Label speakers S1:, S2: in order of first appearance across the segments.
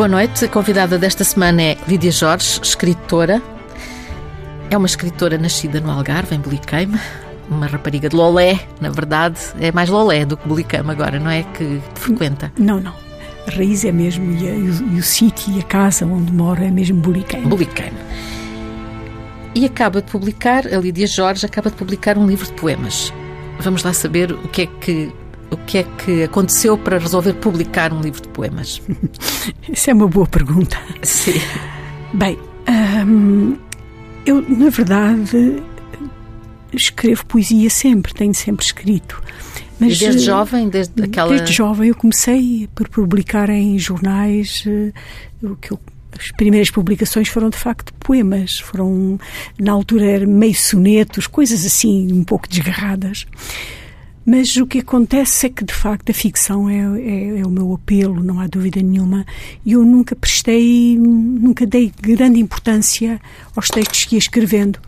S1: Boa noite. A convidada desta semana é Lídia Jorge, escritora. É uma escritora nascida no Algarve, em Beliqueime. Uma rapariga de Lolé, na verdade. É mais Lolé do que Beliqueime agora, não é? Que frequenta.
S2: Não, não. A raiz é mesmo, e, a, e o, e o sítio e a casa onde moro é mesmo Beliqueime.
S1: Beliqueime. E acaba de publicar, a Lídia Jorge acaba de publicar um livro de poemas. Vamos lá saber o que é que o que é que aconteceu para resolver publicar um livro de poemas?
S2: Isso é uma boa pergunta.
S1: Sim.
S2: Bem, hum, eu, na verdade, escrevo poesia sempre, tenho sempre escrito.
S1: Mas, e desde jovem, desde aquela...
S2: Desde jovem eu comecei por publicar em jornais eh, o que eu as primeiras publicações foram de facto poemas, foram na altura eram meio sonetos, coisas assim um pouco desgarradas. Mas o que acontece é que, de facto, a ficção é, é, é, o meu apelo, não há dúvida nenhuma. E eu nunca prestei, nunca dei grande importância aos textos que ia escrevendo.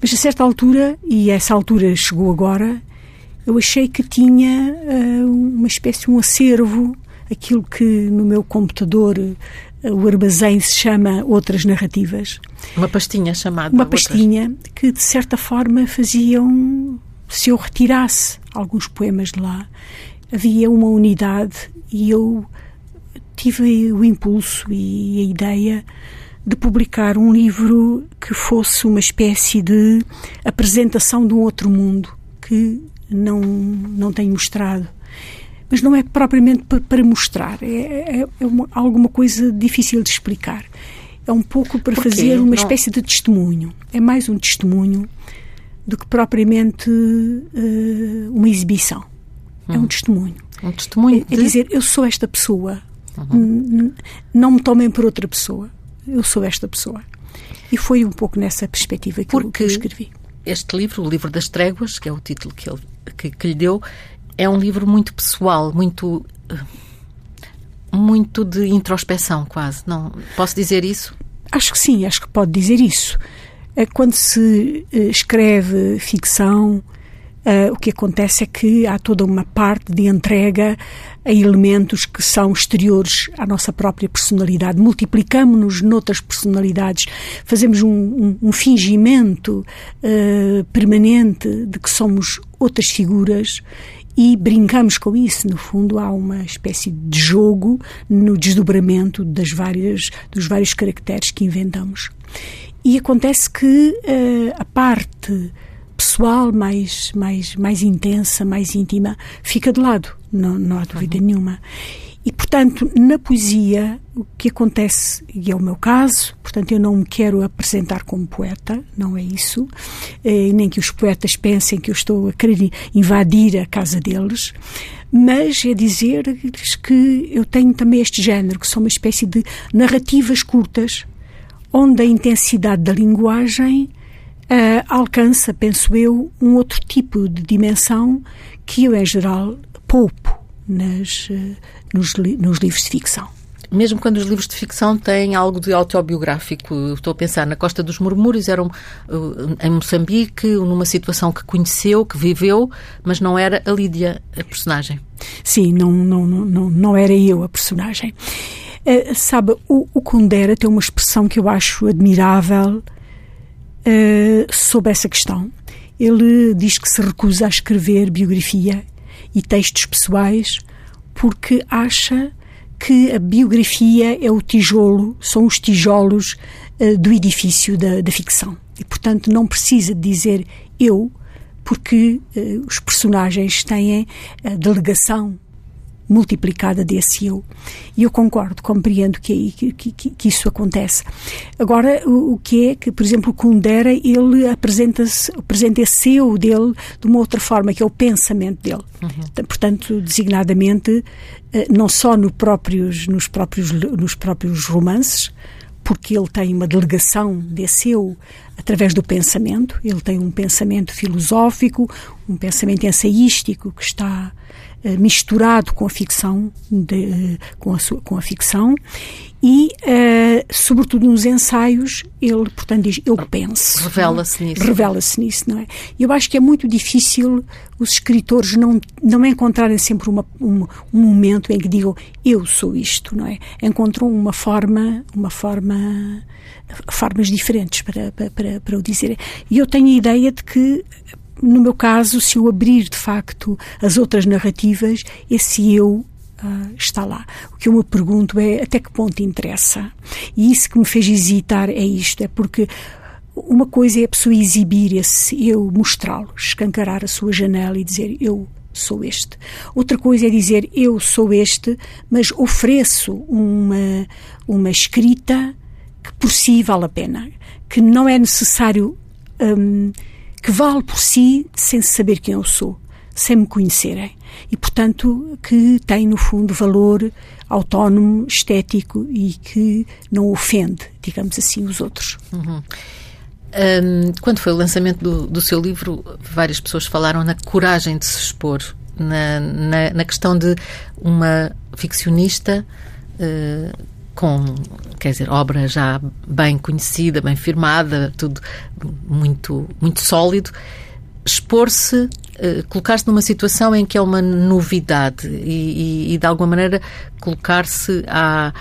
S2: Mas a certa altura, e essa altura chegou agora, eu achei que tinha uh, uma espécie de um acervo, aquilo que no meu computador uh, o armazém se chama Outras Narrativas.
S1: Uma pastinha chamada.
S2: Uma pastinha outras. que, de certa forma, faziam se eu retirasse alguns poemas de lá, havia uma unidade e eu tive o impulso e a ideia de publicar um livro que fosse uma espécie de apresentação de um outro mundo que não, não tenho mostrado. Mas não é propriamente para mostrar, é, é, é uma, alguma coisa difícil de explicar. É um pouco para fazer uma não... espécie de testemunho. É mais um testemunho do que propriamente uh, uma exibição. Hum. É um hum. testemunho.
S1: Um testemunho.
S2: É, é dizer, eu sou esta pessoa. Uhum. Não me tomem por outra pessoa. Eu sou esta pessoa. E foi um pouco nessa perspectiva que, Porque eu, escrevi.
S1: Este livro, o Livro das Tréguas, que é o título que, ele, que, que lhe deu, é um livro muito pessoal, muito eh, muito de introspeção, quase. Não posso dizer isso?
S2: Acho que sim, acho que pode dizer isso. É quando se eh, escreve ficção, Uh, o que acontece é que há toda uma parte de entrega a elementos que são exteriores à nossa própria personalidade. Multiplicamos-nos noutras personalidades, fazemos um, um, um fingimento uh, permanente de que somos outras figuras e brincamos com isso. No fundo, há uma espécie de jogo no desdobramento das várias, dos vários caracteres que inventamos. E acontece que uh, a parte pessoal mais, mais, mais intensa, mais íntima, fica de lado, não, não há dúvida uhum. nenhuma. E, portanto, na poesia, o que acontece, e é o meu caso, portanto, eu não me quero apresentar como poeta, não é isso, eh, nem que os poetas pensem que eu estou a querer invadir a casa deles, mas é dizer-lhes que eu tenho também este género, que são uma espécie de narrativas curtas, onde a intensidade da linguagem uh, alcança, penso eu, um outro tipo de dimensão que eu, em geral, poupo nas, uh, nos, li nos livros de ficção
S1: mesmo quando os livros de ficção têm algo de autobiográfico. Estou a pensar na Costa dos Murmúrios, eram em Moçambique, numa situação que conheceu, que viveu, mas não era a Lídia a personagem.
S2: Sim, não, não, não, não era eu a personagem. Uh, sabe, o, o Kundera tem uma expressão que eu acho admirável uh, sobre essa questão. Ele diz que se recusa a escrever biografia e textos pessoais porque acha que a biografia é o tijolo, são os tijolos uh, do edifício da, da, ficção. E, portanto, não precisa dizer eu, porque os personagens têm a delegação multiplicada desse eu. E eu concordo, compreendo que, que, que, que isso acontece. Agora, o, o, que é que, por exemplo, o Kundera, ele apresenta-se, apresenta esse eu dele de uma outra forma, que é o pensamento dele. Uhum. Portanto, designadamente, eh, não só no próprios, nos, próprios, nos próprios romances, porque ele tem uma delegação desse eu através do pensamento, ele tem um pensamento filosófico, um pensamento ensaístico que está misturado com a ficção, de, uh, com, a sua, com a ficção, e, uh, sobretudo nos ensaios, ele, portanto, diz: Eu penso.
S1: Revela-se nisso.
S2: Revela-se nisso, não é? Eu acho que é muito difícil os escritores não, não encontrarem sempre uma, um, um momento em que digam: Eu sou isto, não é? Encontram uma forma, uma forma formas diferentes para, para, para o dizer. E eu tenho a ideia de que no meu caso, se eu abrir de facto as outras narrativas, esse eu Uh, está lá. O que eu me pergunto é até que ponto interessa. E isso que me fez hesitar é isto, é porque uma coisa é a pessoa exibir esse eu, mostrá-lo, escancarar a sua janela e dizer eu sou este. Outra coisa é dizer eu sou este, mas ofereço uma, uma escrita que por si vale a pena, que não é necessário, um, que vale por si sem saber quem eu sou, sem me conhecerem. E, portanto, que tem, no fundo, valor autónomo, estético e que não ofende, digamos assim, os outros.
S1: Uhum. Um, quando foi o lançamento do, do, seu livro, várias pessoas falaram na coragem de se expor, na, na, na questão de uma ficcionista uh, com, quer dizer, obra já bem conhecida, bem firmada, tudo muito, muito sólido, expor-se, uh, colocar-se numa situação em que é uma novidade e, e, e de alguma maneira colocar-se à,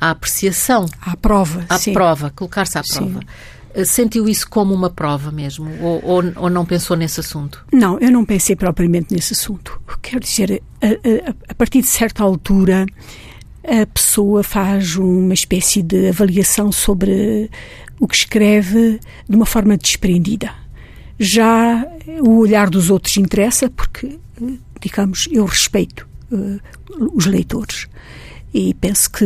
S1: à apreciação.
S2: À prova.
S1: À
S2: sim.
S1: prova, colocar-se à prova. Sim. Eh, sentiu isso como uma prova mesmo? Ou, ou, ou, não pensou nesse assunto?
S2: Não, eu não pensei propriamente nesse assunto. Quero dizer, a, a, a partir de certa altura, a pessoa faz uma espécie de avaliação sobre o que escreve de uma forma desprendida. Já o olhar dos outros interessa porque, digamos, eu respeito uh, os leitores. E penso que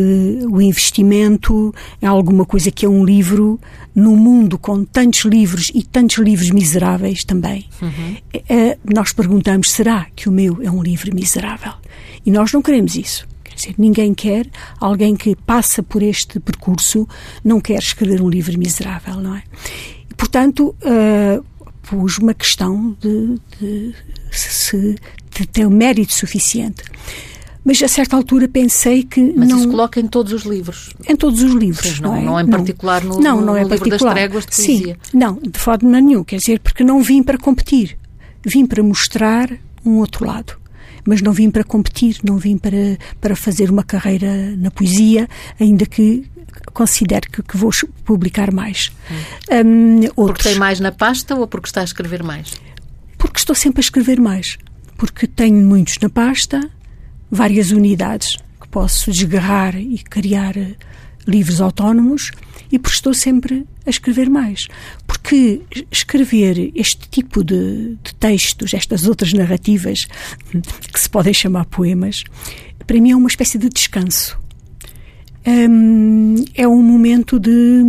S2: o investimento em alguma coisa que é um livro, num mundo com tantos livros e tantos livros miseráveis também, uhum. é, nós perguntamos: será que o meu é um livro miserável? E nós não queremos isso dizer, ninguém quer, alguém que passa por este percurso não quer escrever um livro miserável, não é? E, portanto, uh, pus uma questão de, de se de ter um mérito suficiente. Mas a certa altura pensei que
S1: Mas
S2: não.
S1: isso coloca em todos os livros.
S2: Em todos os livros.
S1: Sim, não,
S2: não, é?
S1: não em particular no,
S2: não, não
S1: no
S2: é
S1: livro
S2: particular.
S1: das tréguas de poesia.
S2: Sim, não, de forma nenhuma. Quer dizer, porque não vim para competir. Vim para mostrar um outro lado mas não vim para competir, não vim para, para fazer uma carreira na poesia, ainda que considero que, que vou publicar mais.
S1: Hum. Um, porque tem mais na pasta ou porque está a escrever mais?
S2: Porque estou sempre a escrever mais. Porque tenho muitos na pasta, várias unidades que posso desgarrar e criar livros autónomos e porque estou sempre a escrever mais. Porque escrever este tipo de, de, textos, estas outras narrativas, que se podem chamar poemas, para mim é uma espécie de descanso. Um, é um momento de,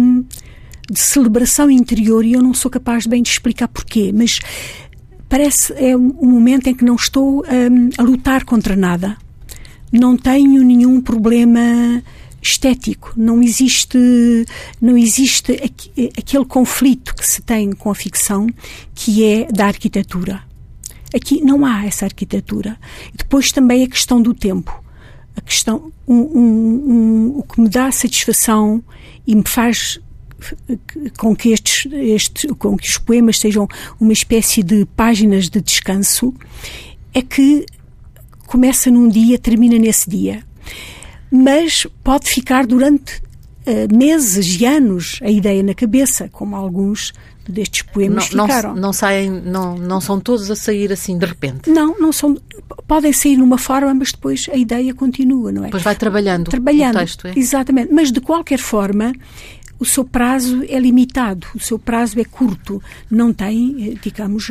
S2: de celebração interior e eu não sou capaz bem de explicar porquê, mas parece é um momento em que não estou um, a lutar contra nada. Não tenho nenhum problema estético, não existe, não existe aquele conflito que se tem com a ficção que é da arquitetura. Aqui não há essa arquitetura. Depois também a questão do tempo. A questão, um, um, um, o que me dá satisfação e me faz com que estes, estes, com que os poemas sejam uma espécie de páginas de descanso, é que começa num dia, termina nesse dia mas pode ficar durante uh, meses e anos a ideia na cabeça, como alguns destes poemas
S1: não,
S2: ficaram.
S1: Não, não saem, não, não são todos a sair assim de repente.
S2: Não, não são. Podem sair numa forma, mas depois a ideia continua, não é?
S1: Depois vai trabalhando.
S2: Trabalhando.
S1: O texto, é?
S2: Exatamente. Mas de qualquer forma, o seu prazo é limitado, o seu prazo é curto, não tem, eh, digamos,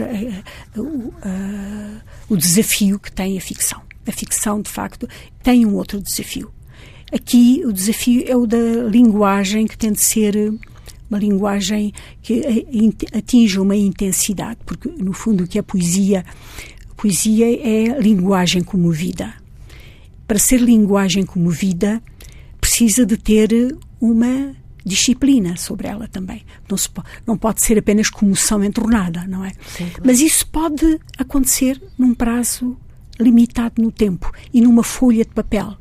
S2: o desafio que tem a ficção. A ficção, de facto, tem um outro desafio. Aqui o desafio é o da linguagem, que tem de ser uma linguagem que atinja uma intensidade, porque no fundo o que é poesia? poesia é linguagem comovida. Para ser linguagem comovida, precisa de ter uma disciplina sobre ela também. Não, se, não pode ser apenas comoção entornada, não é? Sim, claro. Mas isso pode acontecer num prazo limitado no tempo e numa folha de papel.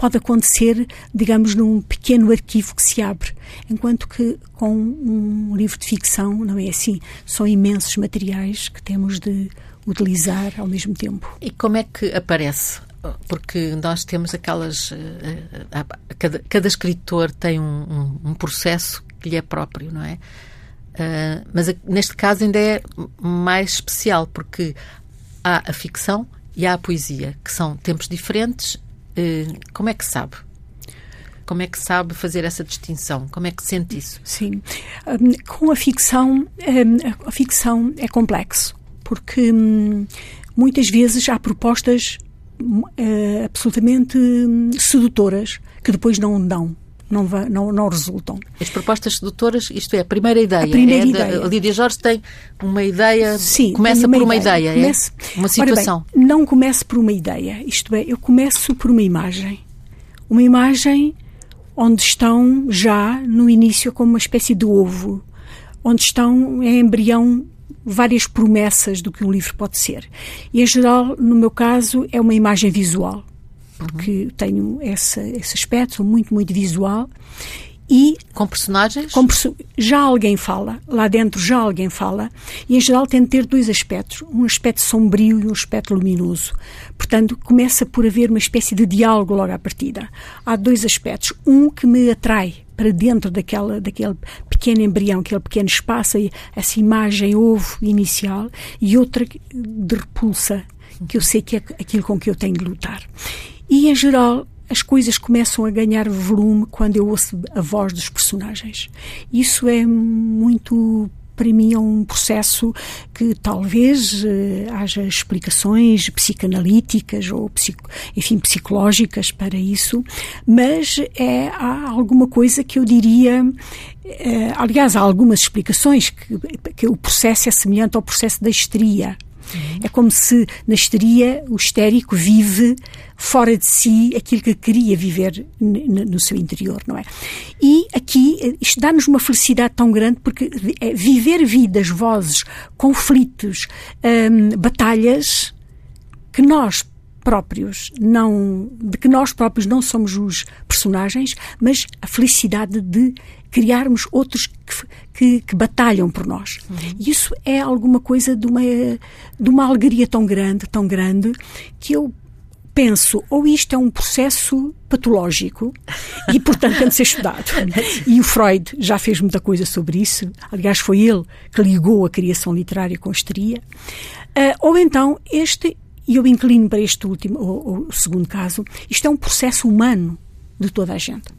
S2: Pode acontecer, digamos, num pequeno arquivo que se abre, enquanto que com um livro de ficção não é assim. São imensos materiais que temos de utilizar ao mesmo tempo.
S1: E como é que aparece? Porque nós temos aquelas. Eh, eh, cada, cada escritor tem um, um, um processo que lhe é próprio, não é? Uh, mas neste caso ainda é mais especial, porque há a ficção e há a poesia, que são tempos diferentes. Uh, como é que sabe? Como é que sabe fazer essa distinção? Como é que sente isso?
S2: Sim. Um, com a ficção, um, a ficção é complexo, porque um, muitas vezes há propostas uh, absolutamente hum, sedutoras que depois não dão não, não, não resultam.
S1: As propostas sedutoras, isto é, a primeira ideia. A
S2: primeira é ideia.
S1: a Lídia Jorge tem uma ideia, Sim, começa uma por uma ideia, ideia comece, é? Uma situação.
S2: Bem, não começo por uma ideia, isto é, eu começo por uma imagem. Uma imagem onde estão já no início como uma espécie de ovo, onde estão em embrião várias promessas do que um livro pode ser. E, em geral, no meu caso, é uma imagem visual porque uhum. tenho esse, esse aspecto muito, muito visual.
S1: E com personagens?
S2: Com, já alguém fala, lá dentro já alguém fala, e em geral tem de ter dois aspectos, um aspecto sombrio e um aspecto luminoso. Portanto, começa por haver uma espécie de diálogo logo à partida. Há dois aspectos, um que me atrai para dentro daquela, daquele pequeno embrião, aquele pequeno espaço, essa imagem ovo inicial, e outra de repulsa, que eu sei que é aquilo com que eu tenho de lutar. E, em geral, as coisas começam a ganhar volume quando eu ouço a voz dos personagens. Isso é muito para mim é um processo que talvez eh, haja explicações psicanalíticas ou psico, enfim psicológicas para isso, mas é há alguma coisa que eu diria eh, aliás há algumas explicações que, que o processo é semelhante ao processo da Uhum. É como se na histeria o histérico vive fora de si aquilo que queria viver no seu interior, não é? E aqui isto dá-nos uma felicidade tão grande porque é viver vidas, vozes, conflitos, hum, batalhas que nós próprios não de que nós próprios não somos os personagens, mas a felicidade de criarmos outros que, que, que batalham por nós. Uhum. Isso é alguma coisa de uma de uma alegria tão grande, tão grande que eu penso, ou isto é um processo patológico e, portanto, tem de ser estudado. E o Freud já fez muita coisa sobre isso. Aliás, foi ele que ligou a criação literária com a histeria. Uh, ou então, este e eu inclino para este último, ou, o segundo caso, isto é um processo humano de toda a gente.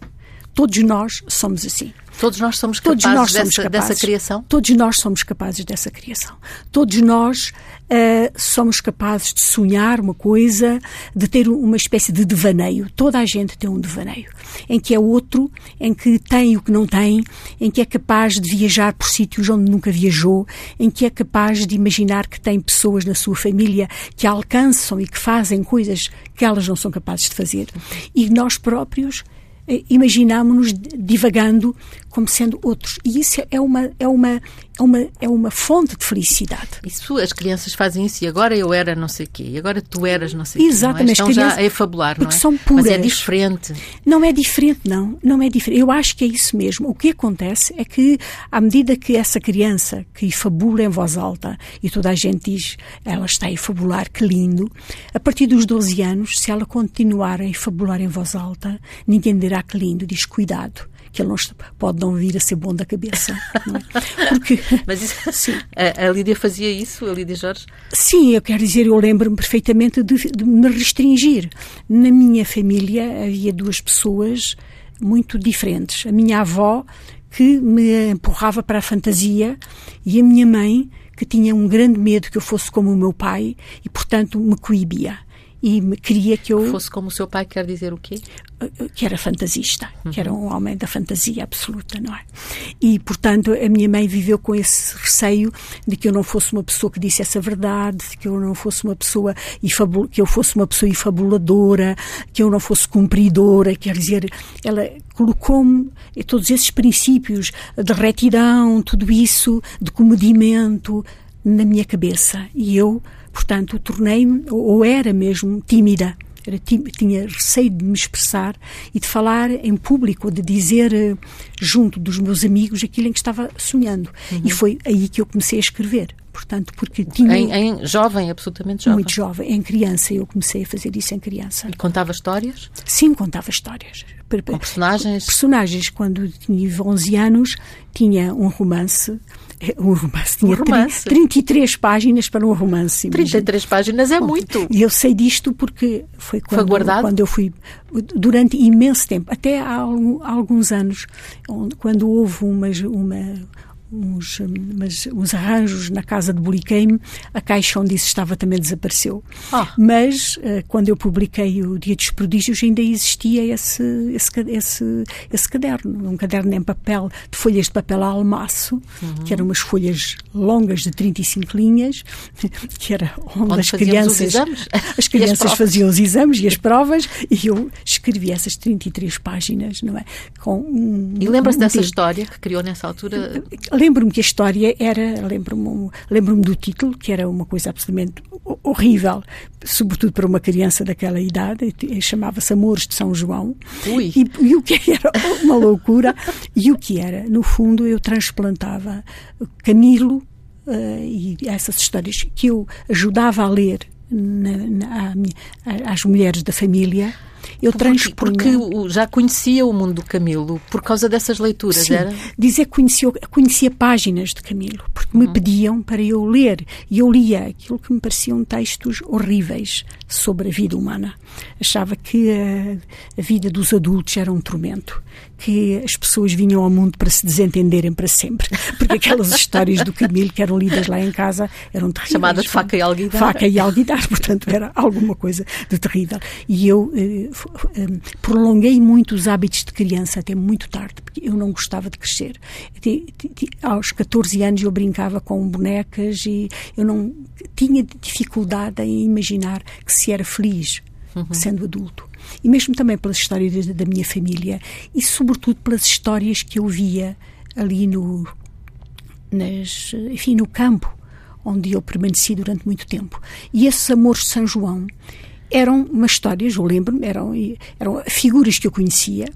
S2: Todos nós somos assim.
S1: Todos nós somos capazes, todos nós somos dessa, capazes dessa criação?
S2: Todos nós somos capazes dessa criação. Todos nós uh, somos capazes de sonhar uma coisa, de ter uma espécie de devaneio. Toda a gente tem um devaneio. Em que é outro, em que tem o que não tem, em que é capaz de viajar por sítios onde nunca viajou, em que é capaz de imaginar que tem pessoas na sua família que alcançam e que fazem coisas que elas não são capazes de fazer. E nós próprios imaginámonos divagando como sendo outros. E isso é uma, é uma, é uma, é uma fonte de felicidade.
S1: Isso, as crianças fazem isso e agora eu era não sei o quê, e agora tu eras não sei o
S2: quê. Exatamente.
S1: Estão já a fabular,
S2: porque
S1: não é?
S2: são puras.
S1: Mas é diferente.
S2: Não é diferente, não. Não é diferente. Eu acho que é isso mesmo. O que acontece é que, à medida que essa criança que fabula em voz alta, e toda a gente diz, ela está a fabular, que lindo, a partir dos 12 anos, se ela continuar a fabular em voz alta, ninguém dirá que lindo, diz cuidado que ele não pode não vir a ser bom da cabeça. É?
S1: Porque, Mas isso. A, a, Lídia fazia isso, a Lídia Jorge?
S2: Sim, eu quero dizer, eu lembro-me perfeitamente de, de me restringir. Na minha família havia duas pessoas muito diferentes. A minha avó, que me empurrava para a fantasia, e a minha mãe, que tinha um grande medo que eu fosse como o meu pai e, portanto, me coibia e queria que eu.
S1: Fosse como o seu pai, quer dizer o quê?
S2: Que era fantasista, uhum. que era um homem da fantasia absoluta, não é? E, portanto, a minha mãe viveu com esse receio de que eu não fosse uma pessoa que dissesse a verdade, de que eu não fosse uma pessoa que eu fosse uma pessoa infabuladora, que eu não fosse cumpridora, quer dizer, ela colocou-me todos esses princípios de retidão, tudo isso, de comedimento, na minha cabeça e eu, portanto, tornei-me, ou era mesmo tímida. Era, tinha receio de me expressar e de falar em público, de dizer uh, junto dos meus amigos aquilo em que estava sonhando. Uhum. E foi aí que eu comecei a escrever. Portanto, porque tinha.
S1: Em, em, jovem, absolutamente jovem.
S2: Muito jovem, em criança. Eu comecei a fazer isso em criança.
S1: E contava histórias?
S2: Sim, contava histórias.
S1: Com personagens?
S2: Personagens. Quando tinha 11 anos, tinha um romance um romance tinha um romance. 33 páginas para um romance.
S1: Imagina. 33 páginas é Bom, muito.
S2: E eu sei disto porque foi quando,
S1: foi guardado?
S2: quando eu fui, durante imenso tempo, até há, alguns anos, quando houve uma, uma uns, mas os arranjos na casa de Buriqueime, a caixa onde isso estava também desapareceu. Ah. Mas uh, quando eu publiquei o Dia dos Prodígios ainda existia esse, esse, esse, esse caderno, um caderno em papel, de folhas de papel a almaço, uhum. que eram umas folhas longas de 35 linhas, que era onde, onde as crianças, as crianças faziam os exames e as provas, e eu escrevi essas 33 páginas, não é?
S1: Com um, e lembra-se um dessa história que criou nessa altura?
S2: Lembro-me que a história era, lembro-me lembro do título, que era uma coisa absolutamente horrível, sobretudo para uma criança daquela idade, chamava-se Amores de São João. E, e, o que era uma loucura, e o que era, no fundo, eu transplantava Camilo uh, e essas histórias que eu ajudava a ler na, na, às mulheres da família eu
S1: transpunha... Porque, já conhecia o mundo do Camilo por causa dessas leituras,
S2: Sim,
S1: era?
S2: dizer que conhecia, conhecia páginas de Camilo, porque uhum. me pediam para eu ler. E eu lia aquilo que me pareciam textos horríveis sobre a vida humana. Achava que a, a vida dos adultos era um tormento que as pessoas vinham ao mundo para se desentenderem para sempre. Porque aquelas histórias do Camilo que eram lidas lá em casa eram terríveis.
S1: Chamadas faca e alguidar.
S2: Faca e alguidar, portanto era alguma coisa de terrível. E eu eh, prolonguei muito os hábitos de criança até muito tarde, porque eu não gostava de crescer. Aos 14 anos eu brincava com bonecas e eu não tinha dificuldade em imaginar que se era feliz uhum. sendo adulto e mesmo também pelas histórias da minha família e sobretudo pelas histórias que eu via ali no nas, enfim, no campo onde eu permaneci durante muito tempo. E esses amores de São João eram umas histórias, eu lembro-me, eram, eram figuras que eu conhecia,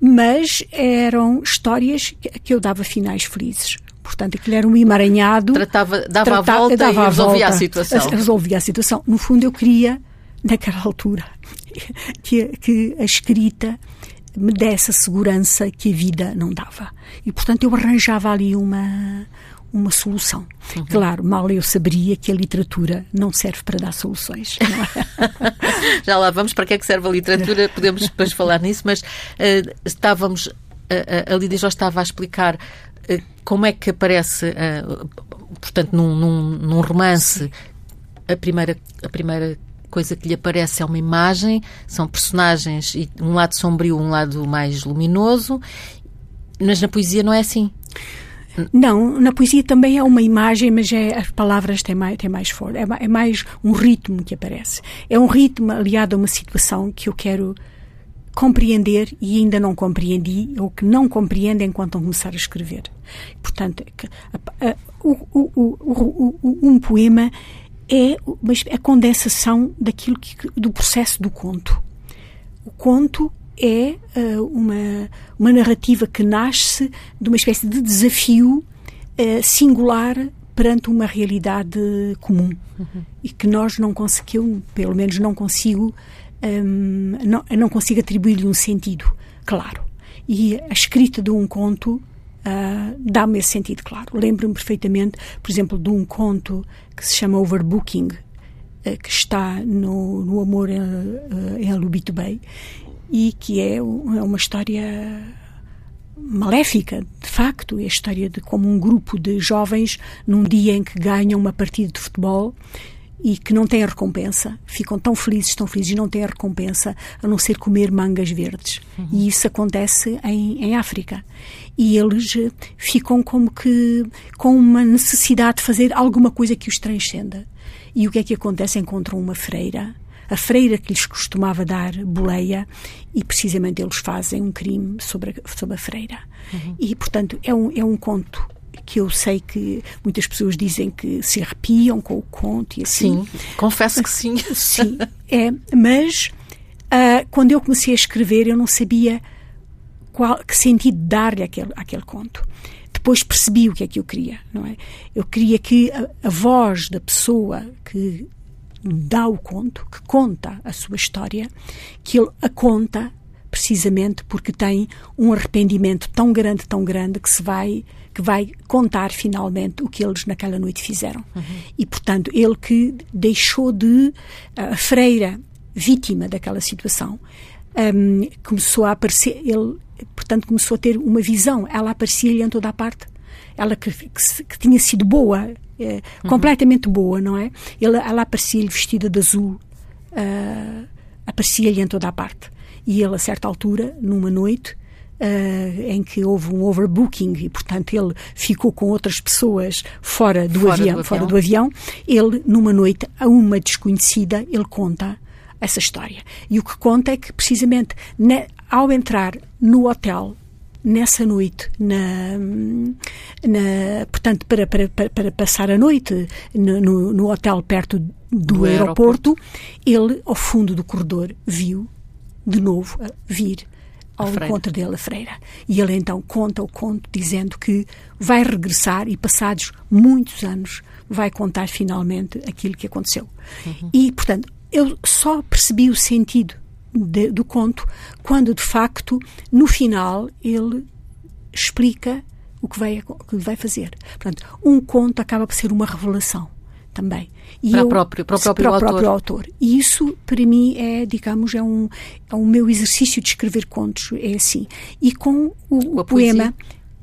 S2: mas eram histórias que eu dava finais felizes. Portanto, aquilo era um emaranhado.
S1: Tratava, dava a volta dava e resolvia a, volta, a situação.
S2: Resolvia a situação. No fundo, eu queria, naquela altura, que, que a escrita me desse a segurança que a vida não dava. E, portanto, eu arranjava ali uma, uma solução. Uhum. Claro, mal eu saberia que a literatura não serve para dar soluções.
S1: É? Já lá vamos para que é que serve a literatura, podemos depois falar nisso, mas uh, estávamos, uh, a Lídia já estava a explicar uh, como é que aparece, portanto, num, num, num romance, a primeira, a primeira coisa que lhe aparece é uma imagem, são personagens, e um lado sombrio, um lado mais luminoso, mas na poesia não é assim.
S2: Não, na poesia também é uma imagem, mas é, as palavras têm mais, têm mais força. É, é, mais um ritmo que aparece. É um ritmo aliado a uma situação que eu quero compreender e ainda não compreendi, ou que não compreendo enquanto não começar a escrever. Portanto, a, a, o, o, o, um poema é a condensação daquilo que, do processo do conto. O conto é uh, uma, uma narrativa que nasce de uma espécie de desafio uh, singular perante uma realidade comum uhum. e que nós não conseguimos, pelo menos não consigo, um, não, não consigo atribuir-lhe um sentido claro. E a escrita de um conto Uh, dá-me esse sentido, claro. Lembro-me perfeitamente, por exemplo, de um conto que se chama Overbooking, uh, que está no, no Amor em, uh, em Alubito Bay, e que é, é uma história maléfica, de facto, é a história de como um grupo de jovens, num dia em que ganham uma partida de futebol, e que não têm recompensa, ficam tão felizes, tão felizes e não têm recompensa a não ser comer mangas verdes. Uhum. E isso acontece em, em África. E eles eh, ficam como que com uma necessidade de fazer alguma coisa que os transcenda. E o que é que acontece? Encontram uma freira, a freira que lhes costumava dar boleia, e precisamente eles fazem um crime sobre a, sobre a freira. Uhum. E, portanto, é um, é um conto que eu sei que muitas pessoas dizem que se arrepiam com o conto e assim.
S1: Sim, confesso que sim.
S2: sim, é, mas uh, quando eu comecei a escrever eu não sabia qual, que sentido dar-lhe àquele, àquele conto. Depois percebi o que é que eu queria, não é? Eu queria que a, a voz da pessoa que dá o conto, que conta a sua história, que ele a conta precisamente porque tem um arrependimento tão grande, tão grande que se vai que vai contar finalmente o que eles naquela noite fizeram. Uhum. E, portanto, ele que deixou de. A freira, vítima daquela situação, um, começou a aparecer. Ele, portanto, começou a ter uma visão. Ela aparecia-lhe em toda a parte. Ela que, que, que tinha sido boa, é, uhum. completamente boa, não é? Ele, ela aparecia-lhe vestida de azul, uh, aparecia-lhe em toda a parte. E ele, a certa altura, numa noite, uh, em que houve um overbooking e, portanto, ele ficou com outras pessoas fora do, fora avião, do fora do avião. Ele, numa noite, a uma desconhecida, ele conta essa história. E o que conta é que, precisamente, ne, ao entrar no hotel nessa noite, na, na, portanto, para, para, para, passar a noite no, no, hotel perto do, do aeroporto, aeroporto, ele, ao fundo do corredor, viu de novo vir ao encontro dele a freira. E ele então conta o conto dizendo que vai regressar e passados muitos anos vai contar finalmente aquilo que aconteceu. Uhum. E, portanto, eu só percebi o sentido de, do conto quando, de facto, no final ele explica o que vai, o que vai fazer. Portanto, um conto acaba por ser uma revelação também.
S1: E para, eu, próprio, para o próprio,
S2: para
S1: o
S2: próprio autor. E isso, para mim, é, digamos, é um, é um meu exercício de escrever contos, é assim. E com o, o poema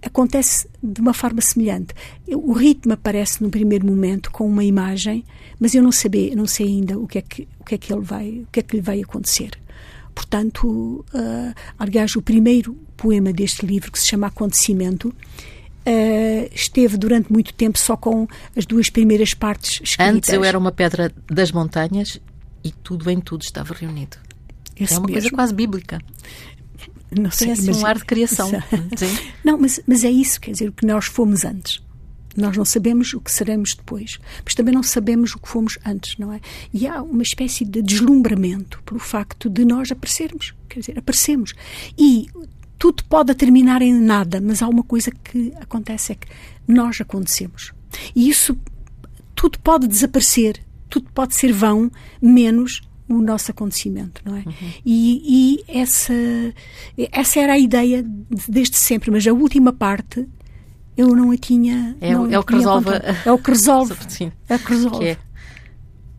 S2: acontece de uma forma semelhante. O ritmo aparece no primeiro momento com uma imagem, mas eu não sei, não sei ainda o que é que o que é que ele vai, o que é que lhe vai acontecer. Portanto, uh, aliás, o primeiro poema deste livro que se chama Acontecimento uh, esteve durante muito tempo só com as duas primeiras partes escritas.
S1: Antes eu era uma pedra das montanhas e tudo em tudo estava reunido. Esse é uma mesmo. coisa quase bíblica. Não sei, Tem assim mas, um ar de criação.
S2: não, mas, mas é isso, quer dizer, o que nós fomos antes. Nós não sabemos o que seremos depois, mas também não sabemos o que fomos antes, não é? E há uma espécie de deslumbramento pelo facto de nós aparecermos, quer dizer, aparecemos. E tudo pode terminar em nada, mas há uma coisa que acontece é que nós acontecemos. E isso tudo pode desaparecer, tudo pode ser vão, menos o nosso acontecimento, não é? Uhum. E, e, essa, essa era a ideia desde sempre, mas a última parte eu não a tinha.
S1: É,
S2: não,
S1: é o que resolve.
S2: É o que resolve. Sim. É o que resolve. Que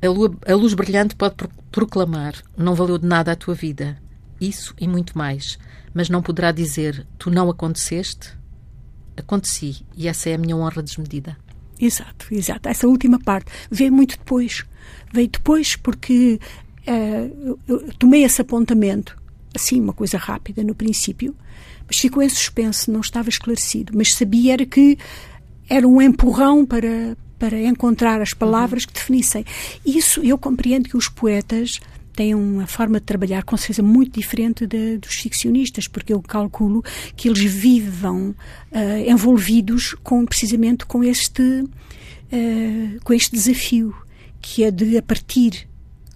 S2: é,
S1: a, lua, a luz brilhante pode proclamar: não valeu de nada a tua vida. Isso e muito mais mas não poderá dizer tu não aconteceste. Aconteci e essa é a minha honra desmedida.
S2: Exato, exato. Essa última parte veio muito depois. Veio depois porque uh, eu tomei esse apontamento, assim, uma coisa rápida no princípio, mas ficou em suspenso, não estava esclarecido. Mas sabia era que era um empurrão para, para encontrar as palavras que definissem. Isso eu compreendo que os poetas têm uma forma de trabalhar com certeza muito diferente de, dos ficcionistas, porque eu calculo que eles vivam uh, envolvidos com precisamente com este uh, com este desafio que é de a partir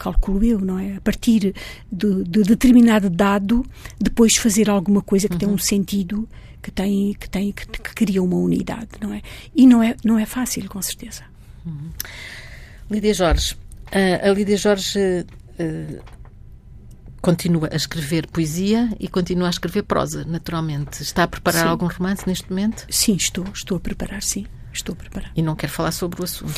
S2: calculo eu, não é? A partir de, de determinado dado, depois fazer alguma coisa que uhum. tem um sentido, que tem que tem que, que, cria uma unidade, não é? E não é não é fácil, com certeza.
S1: Uhum. Lídia Jorge, uh, a Lídia Jorge eh, continua a escrever poesia e continua a escrever prosa, naturalmente. Está a preparar sim. algum romance neste momento?
S2: Sim, estou. Estou a preparar, sim. Estou a preparar.
S1: E não quer falar sobre o assunto?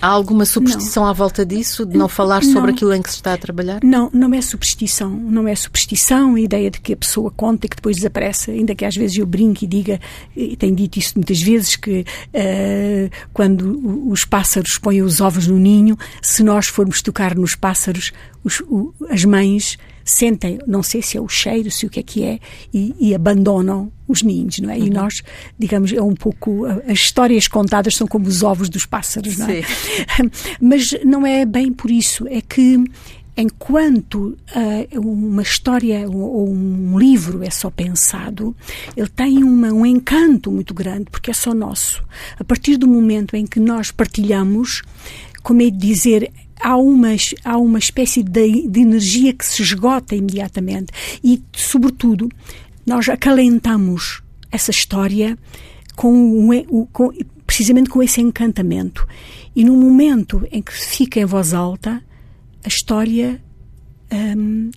S1: Há alguma superstição não. à volta disso, de não falar não. sobre aquilo em que se está a trabalhar?
S2: Não, não é superstição. Não é superstição a ideia de que a pessoa conta e que depois desaparece, ainda que às vezes eu brinque e diga, e tenho dito isso muitas vezes, que uh, quando os pássaros põem os ovos no ninho, se nós formos tocar nos pássaros, os, o, as mães sentem, não sei se é o cheiro, se o que é que é, e, e abandonam os ninhos, não é? Uhum. E nós, digamos, é um pouco. As histórias contadas são como os ovos dos pássaros, não é? Mas não é bem por isso, é que enquanto uh, uma história ou um livro é só pensado, ele tem uma, um encanto muito grande, porque é só nosso. A partir do momento em que nós partilhamos, como é de dizer, há uma, há uma espécie de, de energia que se esgota imediatamente e, sobretudo, nós acalentamos essa história com, com, precisamente com esse encantamento. E no momento em que fica em voz alta, a história um,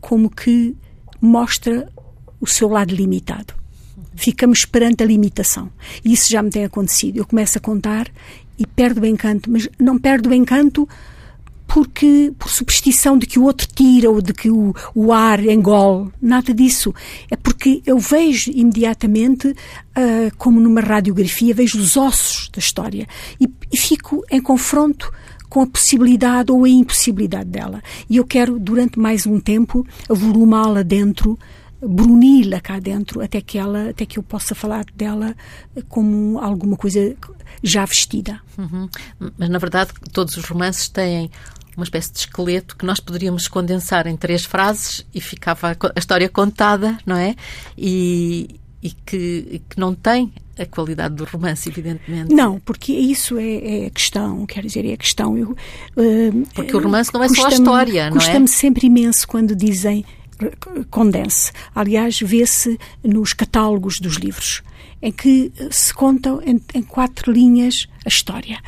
S2: como que mostra o seu lado limitado. Ficamos perante a limitação. E isso já me tem acontecido. Eu começo a contar e perdo o encanto, mas não perdo o encanto porque por superstição de que o outro tira ou de que o, o ar engole, nada disso. É porque eu vejo imediatamente, uh, como numa radiografia, vejo os ossos da história e, e fico em confronto com a possibilidade ou a impossibilidade dela. E eu quero, durante mais um tempo, avolumá-la dentro, bruni-la cá dentro, até que ela, até que eu possa falar dela como alguma coisa já vestida.
S1: Uhum. Mas na verdade todos os romances têm uma espécie de esqueleto que nós poderíamos condensar em três frases e ficava a história contada, não é? E, e que, que não tem a qualidade do romance, evidentemente.
S2: Não, porque isso é, é a questão, quer dizer, é a questão. Eu,
S1: uh, porque o romance não é só a história, não é?
S2: Custa-me sempre imenso quando dizem condense. Aliás, vê-se nos catálogos dos livros, em que se contam em, em, quatro linhas a história.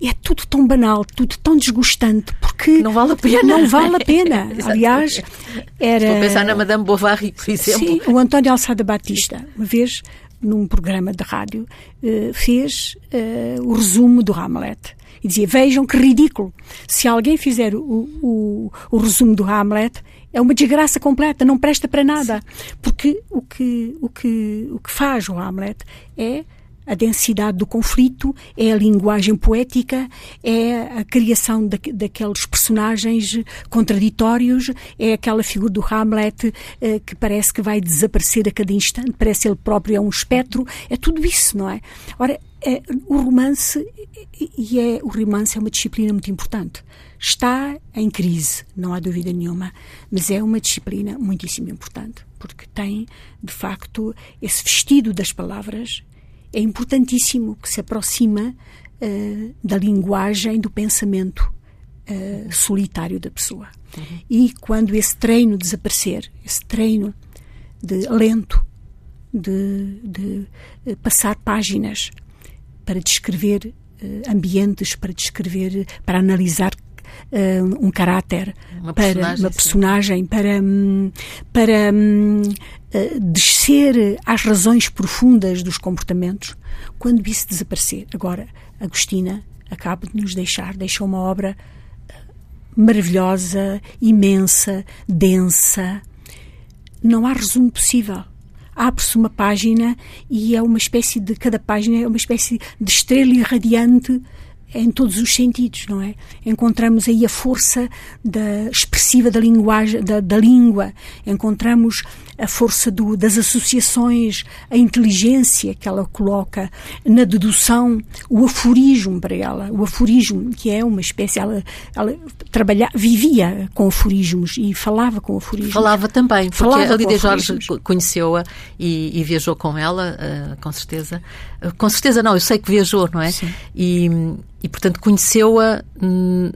S2: E é tudo tão banal, tudo tão desgostante, porque
S1: não vale a pena.
S2: Não vale a pena. Aliás, era.
S1: Estou a pensar na Madame Bovary, por exemplo.
S2: Sim, o António Alçada Batista, uma vez num programa de rádio, eh, fez uh, o resumo do Hamlet. E dizia: Vejam que ridículo. Se alguém fizer o, o, o resumo do Hamlet, é uma desgraça completa, não presta para nada. Porque o que, o que, o que faz o Hamlet é a densidade do conflito, é a linguagem poética, é a criação da, daqueles personagens contraditórios, é aquela figura do Hamlet eh, que parece que vai desaparecer a cada instante, parece ele próprio é um espectro, é tudo isso, não é? Ora, é, o romance, e é, o romance é uma disciplina muito importante. Está em crise, não há dúvida nenhuma, mas é uma disciplina muitíssimo importante, porque tem, de facto, esse vestido das palavras é importantíssimo que se aproxima uh, da linguagem, do pensamento uh, solitário da pessoa. Uhum. E quando esse treino desaparecer, esse treino de lento, de, de uh, passar páginas para descrever ambientes, para descrever, para analisar um caráter,
S1: uma
S2: para
S1: personagem,
S2: uma personagem, para, hum, para uh, descer às razões profundas dos comportamentos, quando isso desaparecer. Agora, Agostina acaba de nos deixar, deixou uma obra eh, maravilhosa, imensa, densa. Não há resumo possível. Abre-se uma página e é uma espécie de. Cada página é uma espécie de estrela irradiante em todos os sentidos, não é? Encontramos aí a força da, expressiva da linguagem, da, da língua, encontramos a força do, das associações, a inteligência que ela coloca na dedução, o aforismo para ela, o aforismo que é uma espécie, ela, ela trabalha, vivia com aforismos e falava com aforismos.
S1: Falava também, porque falava a Lídia Jorge conheceu-a e, e, viajou com ela, uh, com certeza. Uh, com certeza não, eu sei que viajou, não é?
S2: Sim.
S1: E, e portanto conheceu-a no,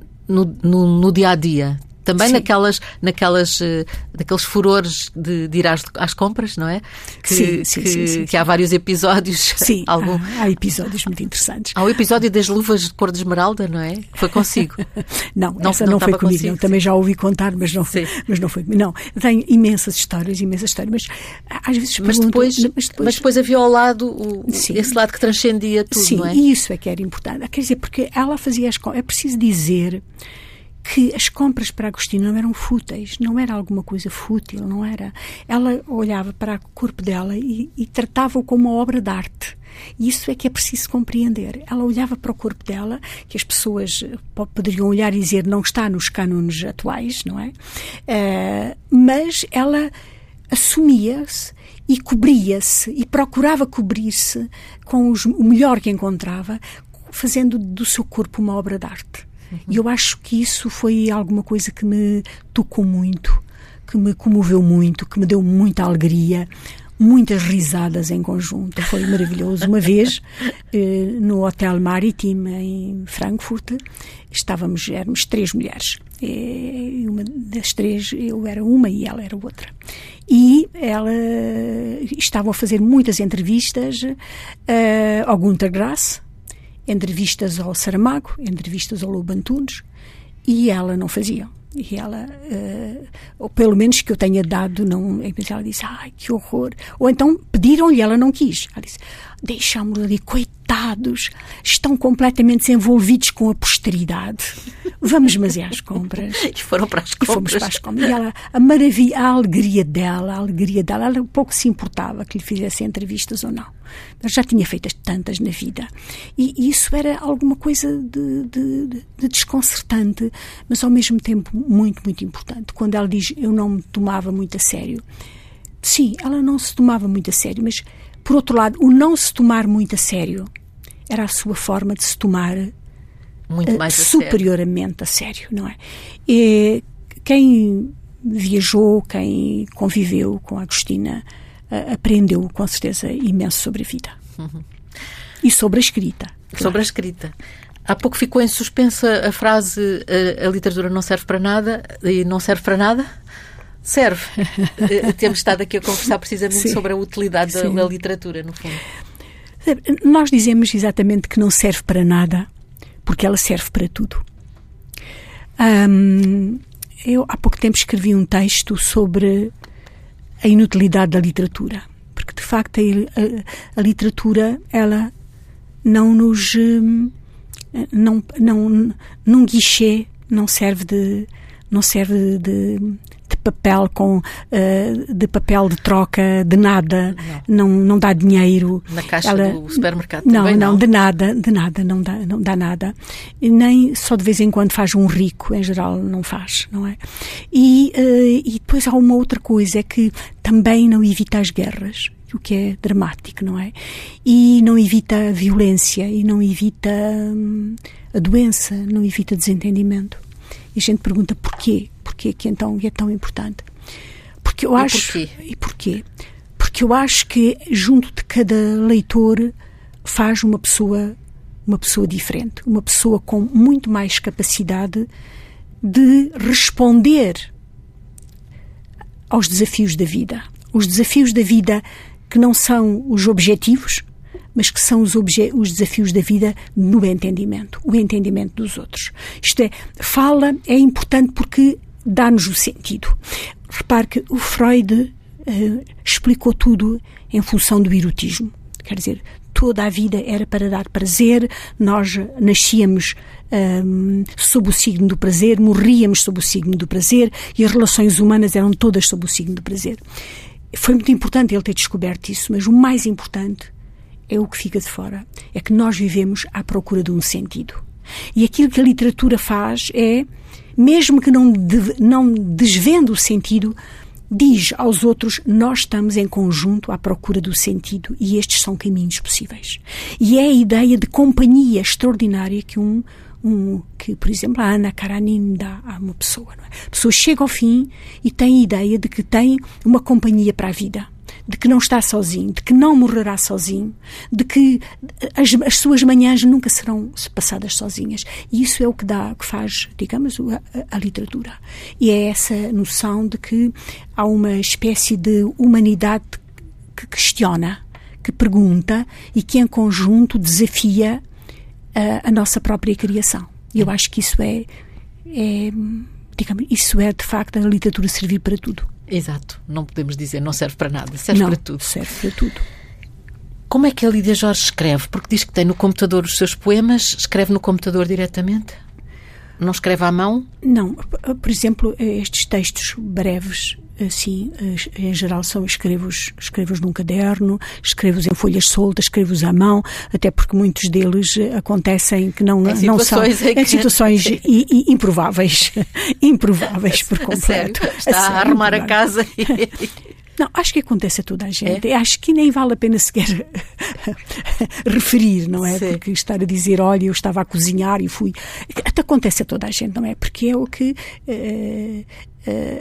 S1: no, no, dia a dia também naquelas, naquelas, uh, naqueles furores de, de ir às, às, compras, não é?
S2: Que, sim, sim,
S1: que,
S2: sim, sim,
S1: que há vários episódios.
S2: Sim, algum... há, há, episódios muito interessantes.
S1: Há o episódio das luvas de cor de esmeralda, não é? Foi consigo.
S2: não, não, essa não, não foi comigo. Consigo, não. Também já ouvi contar, mas não, foi, mas não foi. Não, tem imensas histórias, imensas histórias, mas às vezes
S1: mas depois, mas depois, mas depois havia ao lado o, esse lado que transcendia tudo,
S2: sim,
S1: não é?
S2: Sim, isso é que era importante. Quer dizer, porque ela fazia as É preciso dizer que as compras para Agostina não eram fúteis, não era alguma coisa fútil, não era. Ela olhava para o corpo dela e, e tratava-o como uma obra de arte. Isso é que é preciso compreender. Ela olhava para o corpo dela, que as pessoas eh, poderiam olhar e dizer não está nos cânones atuais, não é? Uh, mas ela assumia-se e cobria-se e procurava cobrir-se com os, o melhor que encontrava, fazendo do seu corpo uma obra de arte. E eu acho que isso foi alguma coisa que me tocou muito, que me comoveu muito, que me deu muita alegria, muitas risadas em conjunto. Foi maravilhoso. Uma vez, eh, no Hotel Maritime, em Frankfurt, estávamos, éramos três mulheres. E uma das três, eu era uma e ela era outra. E ela estava a fazer muitas entrevistas uh, ao Gunter Grass, entrevistas ao Saramago, entrevistas ao Lobo Antunes, e ela não fazia. E ela, uh, ou pelo menos que eu tenha dado, não, ela disse, ai, que horror. Ou então pediram-lhe ela não quis. Ela disse, deixámos ali, coitados, estão completamente desenvolvidos com a posteridade. Vamos, mas é às compras.
S1: E foram para as compras.
S2: E fomos para as compras. E ela, a maravilha, a alegria dela, a alegria dela, ela pouco se importava que lhe fizesse entrevistas ou não. Ela já tinha feito tantas na vida. E, e isso era alguma coisa de, de, de desconcertante, mas ao mesmo tempo muito, muito importante. Quando ela diz, eu não me tomava muito a sério. Sim, ela não se tomava muito a sério, mas por outro lado, o não se tomar muito a sério era a sua forma de se tomar
S1: muito eh, mais
S2: uh, superiormente a sério, não é? E quem viajou, quem conviveu com a Agostina, uh, aprendeu com certeza imenso sobre a vida. Uhum. E sobre a escrita.
S1: Claro. Sobre a escrita. Há pouco ficou em suspensa a frase a, a literatura não serve para nada e não serve para nada? serve. Eh, temos estado aqui a conversar precisamente Sim. sobre a utilidade da, da, literatura, no fundo.
S2: Nós dizemos exatamente que não serve para nada, porque ela serve para tudo. eu há pouco tempo escrevi um texto sobre a inutilidade da literatura, porque de facto a, a, a literatura ela não nos hum, não não num guichê não serve de não serve de, papel com uh, de papel de troca de nada não não, não dá dinheiro
S1: na caixa Ela, do supermercado
S2: não,
S1: também não
S2: não de nada de nada não dá não dá nada e nem só de vez em quando faz um rico em geral não faz não é e uh, e depois há uma outra coisa é que também não evita as guerras o que é dramático, não é? E não evita a violência, e não evita hum, a doença, não evita desentendimento. E a gente pergunta porquê? Porquê que então é tão importante? Porque eu
S1: e
S2: acho.
S1: Porquê?
S2: E porquê? Porque eu acho que junto de cada leitor faz uma pessoa uma pessoa diferente, uma pessoa com muito mais capacidade de responder aos desafios da vida. Os desafios da vida que não são os objetivos, mas que são os, os desafios da vida no entendimento, o entendimento dos outros. Isto é, fala é importante porque dá-nos o sentido. Repare que o Freud uh, explicou tudo em função do erotismo. Quer dizer, toda a vida era para dar prazer, nós nascíamos um, ehm, sob o signo do prazer, morríamos sob o signo do prazer e as relações humanas eram todas sob o signo do prazer. Foi muito importante ele ter descoberto isso, mas o mais importante é o que fica de fora. É que nós vivemos à procura de um sentido. E aquilo que a literatura faz é, mesmo que não, de, não desvendo o sentido, diz aos outros: nós estamos em conjunto à procura do sentido e estes são caminhos possíveis. E é a ideia de companhia extraordinária que um. Um, que, por exemplo, a Ana Karenina dá a uma pessoa. É? A pessoa chega ao fim e tem a ideia de que tem uma companhia para a vida de que não está sozinho, de que não morrerá sozinho, de que as, as suas manhãs nunca serão passadas sozinhas. E isso é o que dá, que faz, digamos, a, a literatura. E é essa noção de que há uma espécie de humanidade que questiona, que pergunta e que em conjunto desafia a, a nossa própria criação. E eu acho que isso é, é digamos, isso é de facto a literatura servir para tudo.
S1: Exato, não podemos dizer não serve para nada, serve
S2: não,
S1: para tudo.
S2: Serve para tudo.
S1: Como é que a Lídia Jorge escreve? Porque diz que tem no computador os seus poemas, escreve no computador diretamente? Não escreve à mão?
S2: Não. Por exemplo, estes textos breves assim, em geral são escrevo-os escrevo num caderno, escrevo-os em folhas soltas, escrevo-os à mão, até porque muitos deles acontecem que não, não são
S1: em,
S2: em situações i, i, improváveis, improváveis por completo.
S1: Sério? Está a, a arrumar a casa e...
S2: Não, acho que acontece a toda a gente. É? Acho que nem vale a pena sequer referir, não é? Sim. Porque estar a dizer, olha, eu estava a cozinhar e fui. Até acontece a toda a gente, não é? Porque é o que. Uh,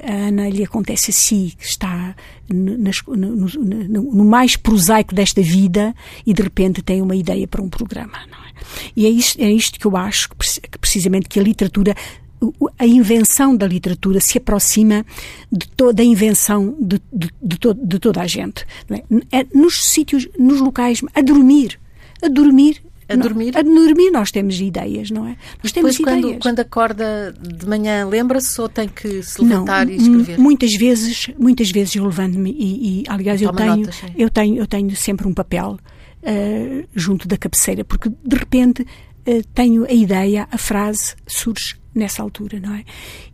S2: a Ana lhe acontece assim, que está no, no, no, no, mais prosaico desta vida e de repente tem uma ideia para um programa, não é? E é isto, é isto que eu acho que precisamente que a literatura a invenção da literatura se aproxima de toda a invenção de, de, de, to, de toda a gente. É? É nos sítios, nos locais, a dormir. A dormir
S1: a dormir?
S2: Não, a dormir nós temos ideias, não é?
S1: Nós temos quando, ideias. quando acorda de manhã, lembra-se ou tem que se levantar não, e escrever?
S2: Muitas vezes, muitas vezes eu levanto-me e, e, aliás, eu tenho, notas, eu tenho, eu tenho sempre um papel uh, junto da cabeceira, porque de repente tenho a ideia, a frase surge nessa altura, não é?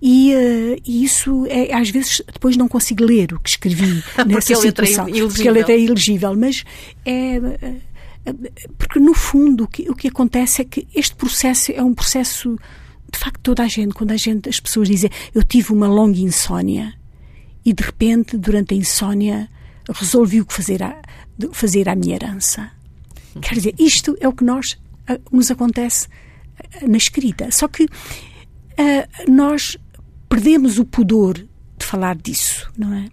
S2: E, uh, e, isso é, às vezes depois não consigo ler o que escrevi nessa situação, porque a letra é ilegível, mas é porque no fundo o que, o que acontece é que este processo é um processo de facto toda a gente, quando a gente, as pessoas dizem eu tive uma longa insónia e de repente durante a insónia resolvi o que fazer a, fazer à minha herança. Quer dizer, isto é o que nós nos acontece na escrita. Só que uh, nós perdemos o pudor de falar disso, não é?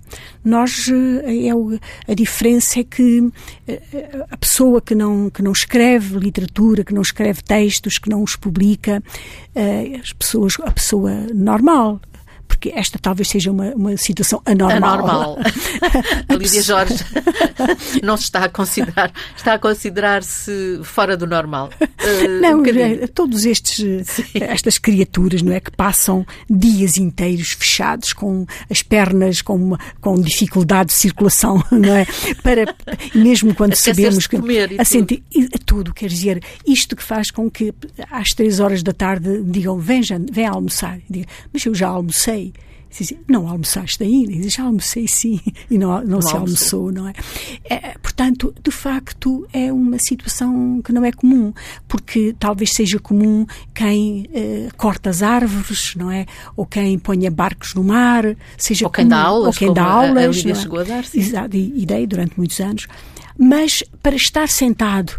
S2: Nós eh, é a diferença é que eh, a pessoa que não que não escreve literatura, que não escreve textos, que não os publica, as pessoas a pessoa normal porque esta talvez seja uma, uma situação anormal.
S1: Anormal. a Lídia Jorge não se está a considerar, está a considerar-se fora do normal.
S2: Uh, não, um todos estes, Sim. estas criaturas, não é, que passam dias inteiros fechados com as pernas com, uma, com dificuldade de circulação, não é? Para, mesmo quando sabemos que
S1: comer e a
S2: sentir tudo, quer dizer, isto que faz com que às três horas da tarde digam, vem, vem almoçar. Diga, mas eu já almocei não almoçaste ainda? Diz, já almocei sim, e não, não, não se almoçou. almoçou, não é? é? Portanto, de facto, é uma situação que não é comum, porque talvez seja comum quem eh, corta as árvores, não é? Ou quem ponha barcos no mar, seja
S1: ou quem comum, dá aulas,
S2: ou quem dá aulas.
S1: A, a é? chegou a dar, sim.
S2: Exato, e, e dei durante muitos anos. Mas para estar sentado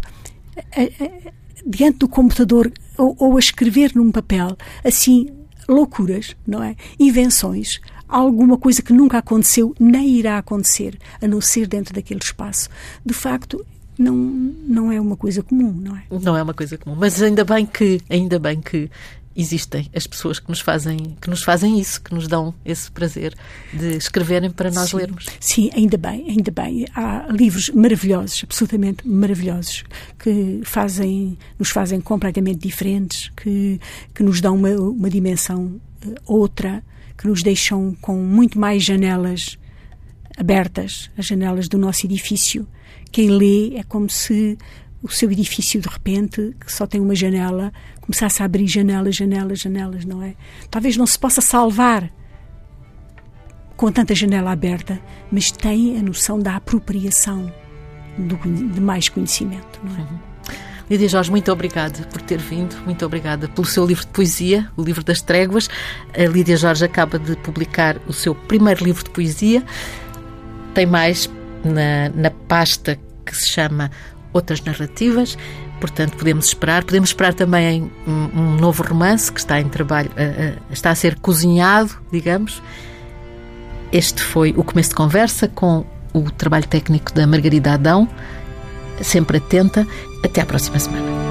S2: eh, eh, diante do computador ou, ou a escrever num papel, assim, loucuras, não é? Invenções, alguma coisa que nunca aconteceu nem irá acontecer, a não ser dentro daquele espaço. De facto, não, não é uma coisa comum, não é?
S1: Não é uma coisa comum, mas ainda bem que, ainda bem que existem as pessoas que nos fazem que nos fazem isso, que nos dão esse prazer de escreverem para nós
S2: sim,
S1: lermos.
S2: Sim, ainda bem, ainda bem. Há livros maravilhosos, absolutamente maravilhosos, que fazem nos fazem completamente diferentes, que que nos dão uma, uma dimensão uh, outra, que nos deixam com muito mais janelas abertas, as janelas do nosso edifício. Quem lê é como se o seu edifício de repente, que só tem uma janela, começasse a abrir janelas, janelas, janelas, não é? Talvez não se possa salvar com tanta janela aberta, mas tem a noção da apropriação do, de mais conhecimento, não é? Uhum.
S1: Lídia Jorge, muito obrigada por ter vindo, muito obrigada pelo seu livro de poesia, o livro das tréguas. A Lídia Jorge acaba de publicar o seu primeiro livro de poesia. Tem mais na, na pasta que se chama outras narrativas. Portanto, podemos esperar. Podemos esperar também um, um novo romance que está em trabalho, uh, uh, está a ser cozinhado, digamos. Este foi o começo de conversa com o trabalho técnico da Margarida Adão. Sempre atenta. Até à próxima semana.